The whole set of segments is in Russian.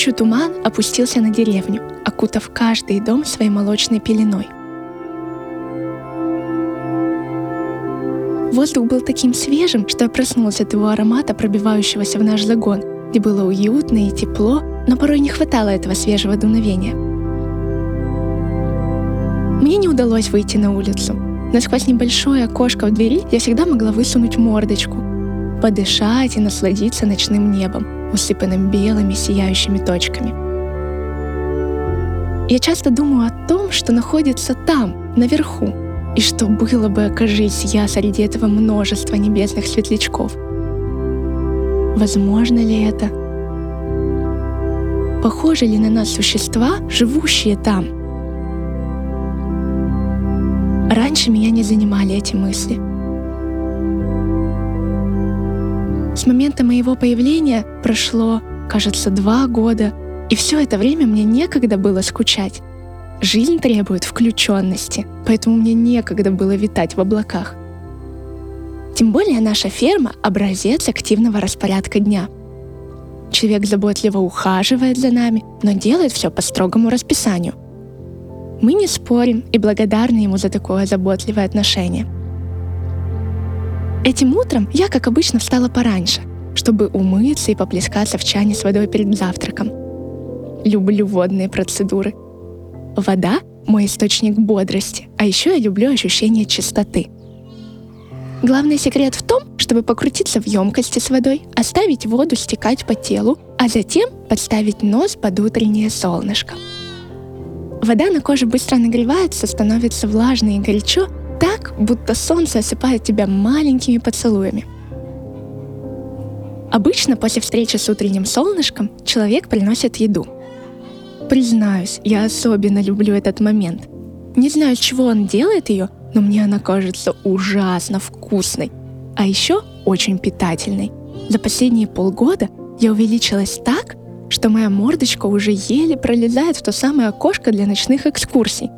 Ночью туман опустился на деревню, окутав каждый дом своей молочной пеленой. Воздух был таким свежим, что я проснулась от его аромата, пробивающегося в наш загон, где было уютно и тепло, но порой не хватало этого свежего дуновения. Мне не удалось выйти на улицу, но сквозь небольшое окошко в двери я всегда могла высунуть мордочку, подышать и насладиться ночным небом, усыпанным белыми сияющими точками. Я часто думаю о том, что находится там, наверху, и что было бы, окажись я среди этого множества небесных светлячков. Возможно ли это? Похожи ли на нас существа, живущие там? Раньше меня не занимали эти мысли. С момента моего появления прошло, кажется, два года, и все это время мне некогда было скучать. Жизнь требует включенности, поэтому мне некогда было витать в облаках. Тем более наша ферма — образец активного распорядка дня. Человек заботливо ухаживает за нами, но делает все по строгому расписанию. Мы не спорим и благодарны ему за такое заботливое отношение. Этим утром я, как обычно, встала пораньше, чтобы умыться и поплескаться в чане с водой перед завтраком. Люблю водные процедуры — Вода — мой источник бодрости, а еще я люблю ощущение чистоты. Главный секрет в том, чтобы покрутиться в емкости с водой, оставить воду стекать по телу, а затем подставить нос под утреннее солнышко. Вода на коже быстро нагревается, становится влажной и горячо, так, будто солнце осыпает тебя маленькими поцелуями. Обычно после встречи с утренним солнышком человек приносит еду — Признаюсь, я особенно люблю этот момент. Не знаю, чего он делает ее, но мне она кажется ужасно вкусной. А еще очень питательной. За последние полгода я увеличилась так, что моя мордочка уже еле пролезает в то самое окошко для ночных экскурсий.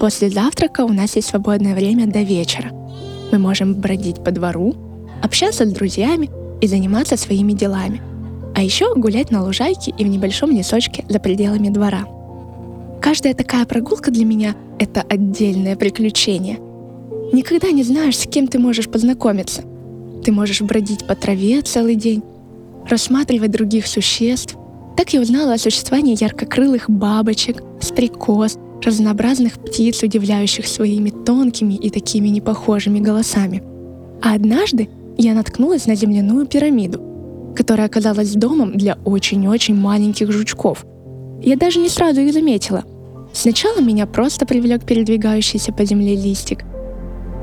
После завтрака у нас есть свободное время до вечера. Мы можем бродить по двору, общаться с друзьями и заниматься своими делами – а еще гулять на лужайке и в небольшом лесочке за пределами двора. Каждая такая прогулка для меня — это отдельное приключение. Никогда не знаешь, с кем ты можешь познакомиться. Ты можешь бродить по траве целый день, рассматривать других существ. Так я узнала о существовании яркокрылых бабочек, стрекоз, разнообразных птиц, удивляющих своими тонкими и такими непохожими голосами. А однажды я наткнулась на земляную пирамиду, которая оказалась домом для очень-очень маленьких жучков. Я даже не сразу их заметила. Сначала меня просто привлек передвигающийся по земле листик.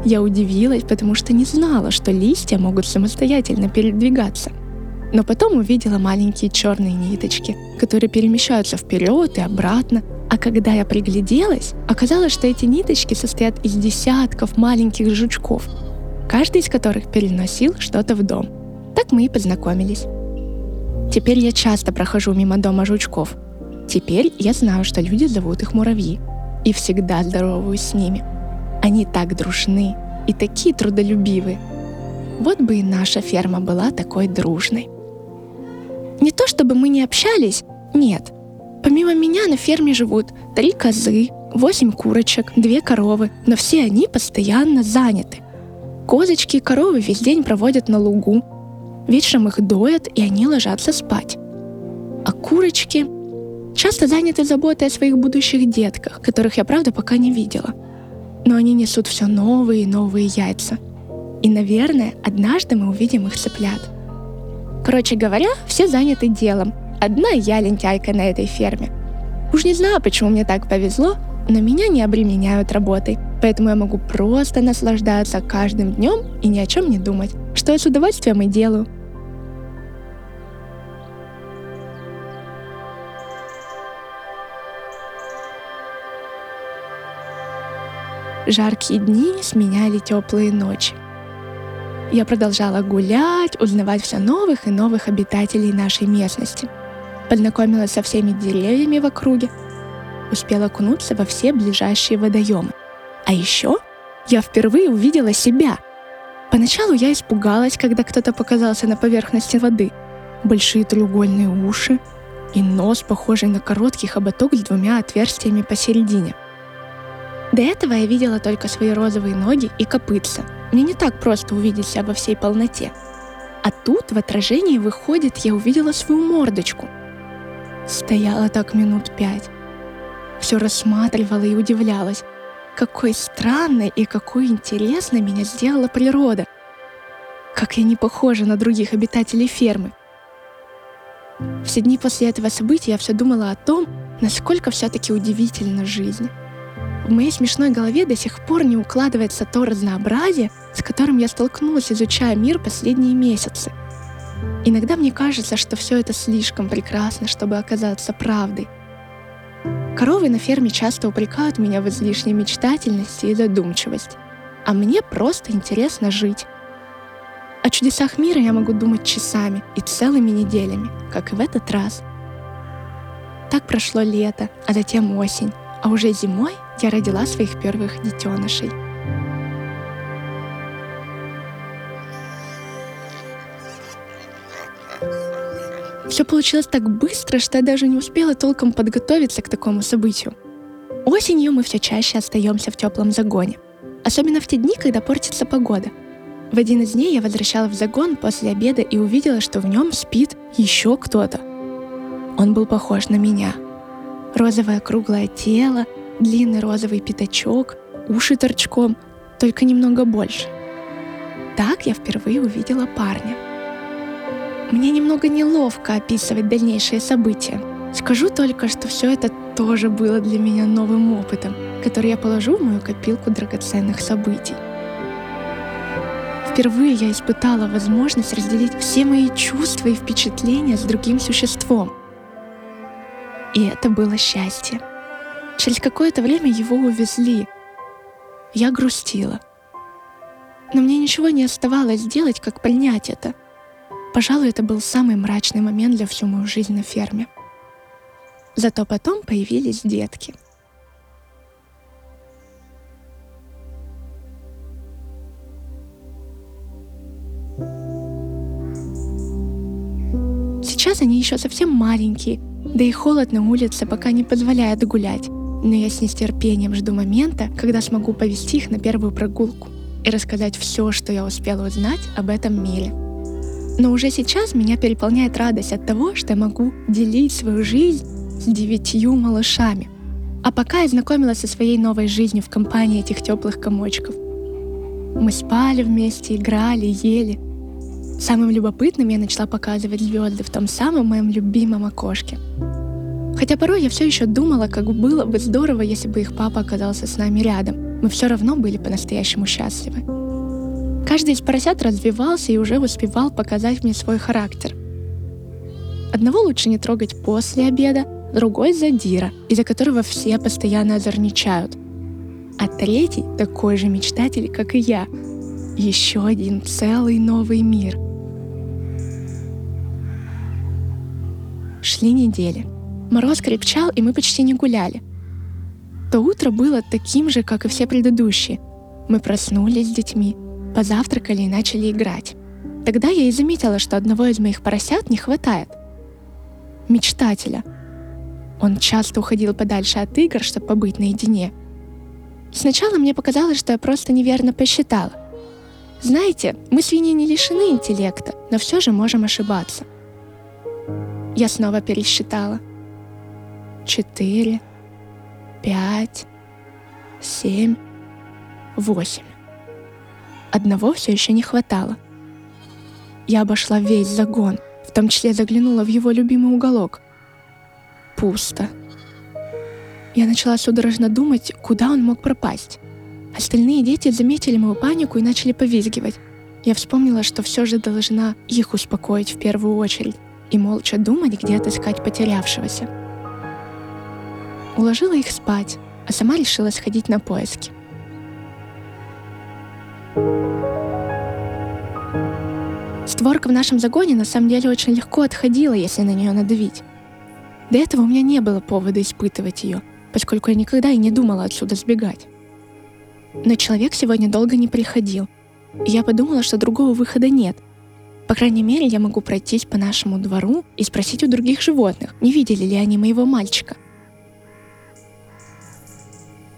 Я удивилась, потому что не знала, что листья могут самостоятельно передвигаться. Но потом увидела маленькие черные ниточки, которые перемещаются вперед и обратно. А когда я пригляделась, оказалось, что эти ниточки состоят из десятков маленьких жучков, каждый из которых переносил что-то в дом. Так мы и познакомились. Теперь я часто прохожу мимо дома жучков. Теперь я знаю, что люди зовут их муравьи. И всегда здороваюсь с ними. Они так дружны и такие трудолюбивые. Вот бы и наша ферма была такой дружной. Не то чтобы мы не общались, нет. Помимо меня на ферме живут три козы, восемь курочек, две коровы, но все они постоянно заняты. Козочки и коровы весь день проводят на лугу, Вечером их доят, и они ложатся спать. А курочки часто заняты заботой о своих будущих детках, которых я, правда, пока не видела. Но они несут все новые и новые яйца. И, наверное, однажды мы увидим их цыплят. Короче говоря, все заняты делом. Одна я лентяйка на этой ферме. Уж не знаю, почему мне так повезло, но меня не обременяют работой, поэтому я могу просто наслаждаться каждым днем и ни о чем не думать, что я с удовольствием и делаю. Жаркие дни сменяли теплые ночи. Я продолжала гулять, узнавать все новых и новых обитателей нашей местности. Познакомилась со всеми деревьями в округе, успела окунуться во все ближайшие водоемы. А еще я впервые увидела себя. Поначалу я испугалась, когда кто-то показался на поверхности воды. большие треугольные уши и нос, похожий на короткий хоботок с двумя отверстиями посередине. До этого я видела только свои розовые ноги и копытца. Мне не так просто увидеть себя во всей полноте. А тут в отражении выходит, я увидела свою мордочку. Стояла так минут пять. Все рассматривала и удивлялась, какой странной и какой интересной меня сделала природа. Как я не похожа на других обитателей фермы. Все дни после этого события я все думала о том, насколько все-таки удивительна жизнь. В моей смешной голове до сих пор не укладывается то разнообразие, с которым я столкнулась, изучая мир последние месяцы. Иногда мне кажется, что все это слишком прекрасно, чтобы оказаться правдой. Коровы на ферме часто упрекают меня в излишней мечтательности и задумчивости. А мне просто интересно жить. О чудесах мира я могу думать часами и целыми неделями, как и в этот раз. Так прошло лето, а затем осень, а уже зимой я родила своих первых детенышей. Все получилось так быстро, что я даже не успела толком подготовиться к такому событию. Осенью мы все чаще остаемся в теплом загоне. Особенно в те дни, когда портится погода – в один из дней я возвращалась в загон после обеда и увидела, что в нем спит еще кто-то. Он был похож на меня. Розовое круглое тело, длинный розовый пятачок, уши торчком, только немного больше. Так я впервые увидела парня. Мне немного неловко описывать дальнейшие события. Скажу только, что все это тоже было для меня новым опытом, который я положу в мою копилку драгоценных событий. Впервые я испытала возможность разделить все мои чувства и впечатления с другим существом. И это было счастье. Через какое-то время его увезли. Я грустила. Но мне ничего не оставалось сделать, как принять это. Пожалуй, это был самый мрачный момент для всю мою жизнь на ферме. Зато потом появились детки — Сейчас они еще совсем маленькие, да и холод на улице пока не позволяет гулять. Но я с нетерпением жду момента, когда смогу повести их на первую прогулку и рассказать все, что я успела узнать об этом мире. Но уже сейчас меня переполняет радость от того, что я могу делить свою жизнь с девятью малышами. А пока я знакомилась со своей новой жизнью в компании этих теплых комочков. Мы спали вместе, играли, ели, Самым любопытным я начала показывать звезды в том самом моем любимом окошке. Хотя порой я все еще думала, как было бы здорово, если бы их папа оказался с нами рядом. Мы все равно были по-настоящему счастливы. Каждый из поросят развивался и уже успевал показать мне свой характер. Одного лучше не трогать после обеда, другой задира, из-за которого все постоянно озорничают. А третий такой же мечтатель, как и я. Еще один целый новый мир — Шли недели. Мороз крепчал, и мы почти не гуляли. То утро было таким же, как и все предыдущие. Мы проснулись с детьми, позавтракали и начали играть. Тогда я и заметила, что одного из моих поросят не хватает. Мечтателя. Он часто уходил подальше от игр, чтобы побыть наедине. Сначала мне показалось, что я просто неверно посчитала. Знаете, мы свиньи не лишены интеллекта, но все же можем ошибаться – я снова пересчитала. Четыре, пять, семь, восемь. Одного все еще не хватало. Я обошла весь загон, в том числе заглянула в его любимый уголок. Пусто. Я начала судорожно думать, куда он мог пропасть. Остальные дети заметили мою панику и начали повизгивать. Я вспомнила, что все же должна их успокоить в первую очередь и молча думать, где отыскать потерявшегося. Уложила их спать, а сама решила сходить на поиски. Створка в нашем загоне на самом деле очень легко отходила, если на нее надавить. До этого у меня не было повода испытывать ее, поскольку я никогда и не думала отсюда сбегать. Но человек сегодня долго не приходил, и я подумала, что другого выхода нет, По крайней мере, я могу пройтись по нашему двору и спросить у других животных, не видели ли они моего мальчика.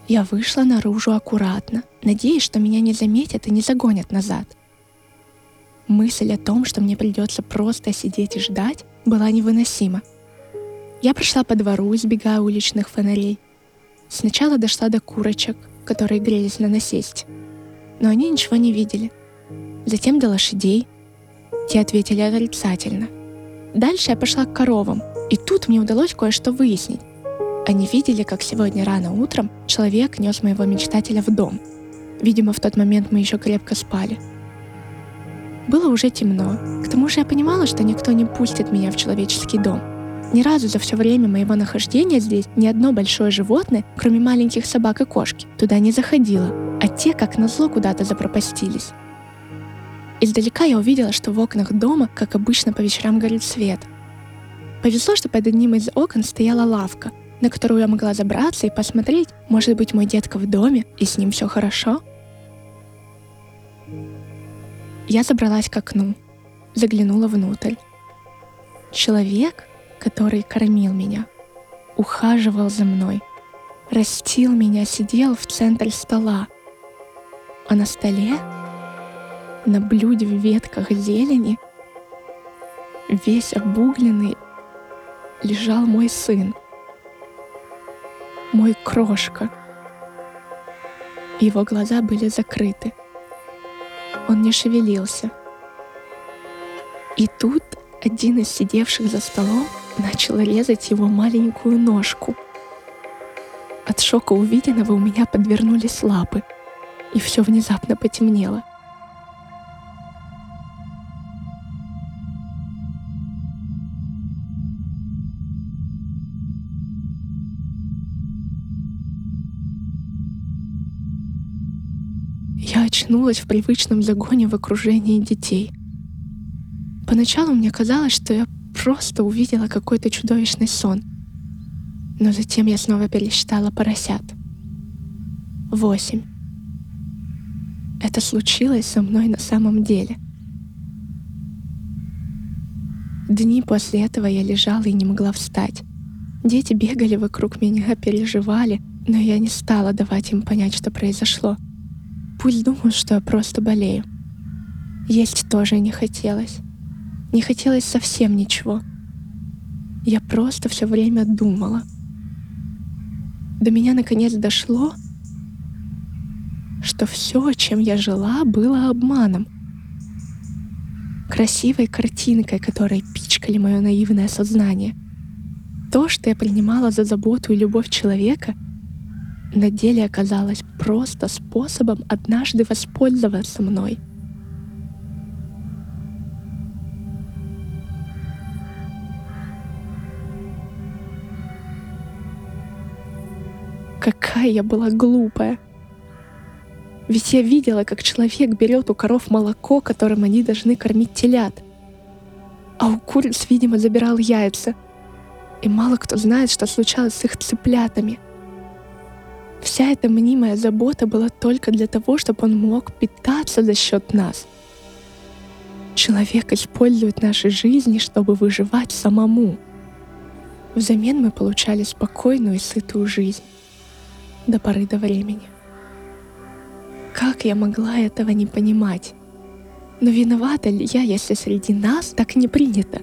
Я вышла наружу аккуратно, надеясь, что меня не заметят и не загонят назад. Мысль о том, что мне придется просто сидеть и ждать, была невыносима. Я прошла по двору, избегая уличных фонарей. Сначала дошла до курочек, которые грелись на насесте. Но они ничего не видели. Затем до лошадей. Те ответили отрицательно. Дальше я пошла к коровам, и тут мне удалось кое-что выяснить. Они видели, как сегодня рано утром человек нес моего мечтателя в дом. Видимо, в тот момент мы еще крепко спали. Было уже темно. К тому же я понимала, что никто не пустит меня в человеческий дом. Ни разу за все время моего нахождения здесь ни одно большое животное, кроме маленьких собак и кошки, туда не заходило, а те, как назло, куда-то запропастились. Издалека я увидела, что в окнах дома, как обычно по вечерам, горит свет. Повезло, что под одним из окон стояла лавка, на которую я могла забраться и посмотреть, может быть, мой детка в доме, и с ним все хорошо. Я забралась к окну, заглянула внутрь. Человек, который кормил меня, ухаживал за мной, растил меня, сидел в центре стола. А на столе, на блюде в ветках зелени, весь обугленный, лежал мой сын — мой крошка. Его глаза были закрыты. Он не шевелился. И тут один из сидевших за столом начал резать его маленькую ножку. От шока увиденного у меня подвернулись лапы, и все внезапно потемнело. Очнулась в привычном загоне в окружении детей. Поначалу мне казалось, что я просто увидела какой-то чудовищный сон. Но затем я снова пересчитала поросят. Восемь. Это случилось со мной на самом деле. Дни после этого я лежала и не могла встать. Дети бегали вокруг меня, переживали, но я не стала давать им понять, что произошло — Пусть думают, что я просто болею. Есть тоже не хотелось. Не хотелось совсем ничего. Я просто все время думала. До меня наконец дошло, что все, чем я жила, было обманом. Красивой картинкой, которой пичкали мое наивное сознание. То, что я принимала за заботу и любовь человека — на деле оказалось просто способом однажды воспользоваться мной. Какая я была глупая. Ведь я видела, как человек берет у коров молоко, которым они должны кормить телят. А у куриц, видимо, забирал яйца. И мало кто знает, что случалось с их цыплятами — Вся эта мнимая забота была только для того, чтобы он мог питаться за счет нас. Человек использует наши жизни, чтобы выживать самому. Взамен мы получали спокойную и сытую жизнь до поры до времени. Как я могла этого не понимать? Но виновата ли я, если среди нас так не принято?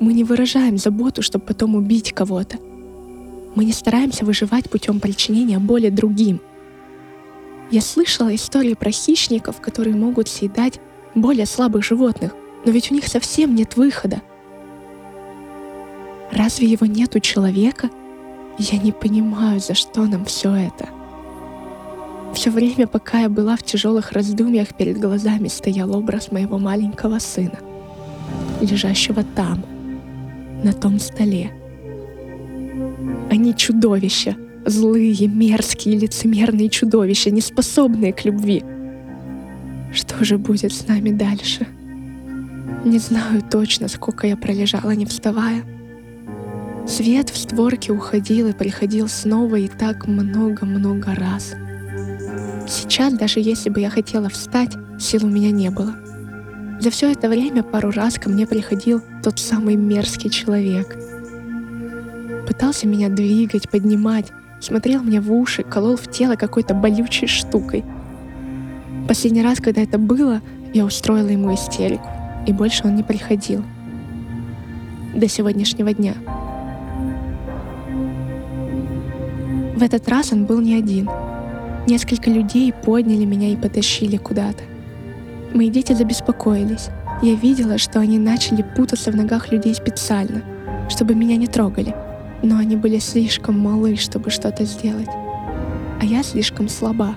Мы не выражаем заботу, чтобы потом убить кого-то — мы не стараемся выживать путем причинения боли другим. Я слышала истории про хищников, которые могут съедать более слабых животных, но ведь у них совсем нет выхода. Разве его нет у человека? Я не понимаю, за что нам все это. Все время, пока я была в тяжелых раздумьях, перед глазами стоял образ моего маленького сына, лежащего там, на том столе, они чудовища. Злые, мерзкие, лицемерные чудовища, не способные к любви. Что же будет с нами дальше? Не знаю точно, сколько я пролежала, не вставая. Свет в створке уходил и приходил снова и так много-много раз. Сейчас, даже если бы я хотела встать, сил у меня не было. За все это время пару раз ко мне приходил тот самый мерзкий человек. Пытался меня двигать, поднимать, смотрел мне в уши, колол в тело какой-то болючей штукой. Последний раз, когда это было, я устроила ему истерику, и больше он не приходил. До сегодняшнего дня. В этот раз он был не один. Несколько людей подняли меня и потащили куда-то. Мои дети забеспокоились. Я видела, что они начали путаться в ногах людей специально, чтобы меня не трогали. Но они были слишком малы, чтобы что-то сделать. А я слишком слаба.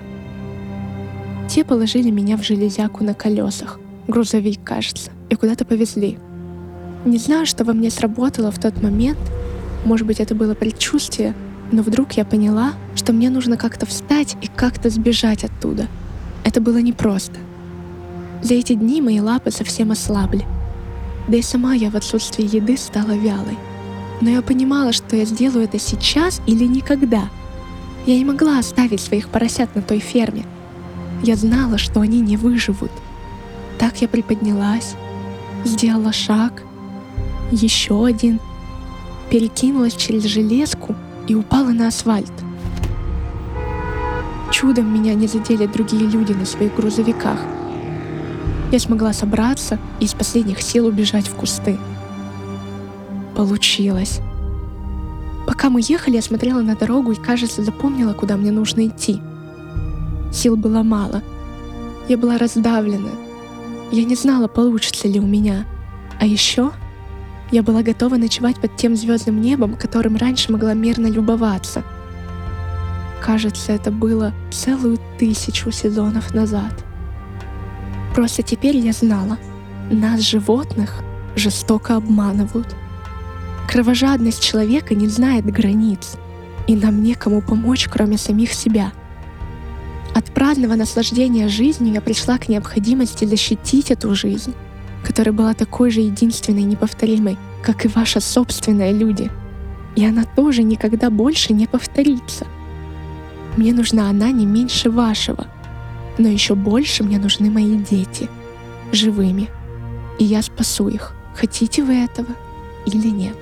Те положили меня в железяку на колесах, грузовик, кажется, и куда-то повезли. Не знаю, что во мне сработало в тот момент, может быть, это было предчувствие, но вдруг я поняла, что мне нужно как-то встать и как-то сбежать оттуда. Это было непросто. За эти дни мои лапы совсем ослабли. Да и сама я в отсутствии еды стала вялой. Но я понимала, что я сделаю это сейчас или никогда. Я не могла оставить своих поросят на той ферме. Я знала, что они не выживут. Так я приподнялась, сделала шаг, еще один, перекинулась через железку и упала на асфальт. Чудом меня не задели другие люди на своих грузовиках — я смогла собраться и из последних сил убежать в кусты. Получилось. Пока мы ехали, я смотрела на дорогу и, кажется, запомнила, куда мне нужно идти. Сил было мало. Я была раздавлена. Я не знала, получится ли у меня. А еще я была готова ночевать под тем звездным небом, которым раньше могла мирно любоваться. Кажется, это было целую тысячу сезонов назад. Просто теперь я знала, нас, животных, жестоко обманывают. Кровожадность человека не знает границ, и нам некому помочь, кроме самих себя. От праздного наслаждения жизнью я пришла к необходимости защитить эту жизнь, которая была такой же единственной и неповторимой, как и ваша собственная люди. И она тоже никогда больше не повторится. Мне нужна она не меньше вашего — но еще больше мне нужны мои дети, живыми. И я спасу их, хотите вы этого или нет.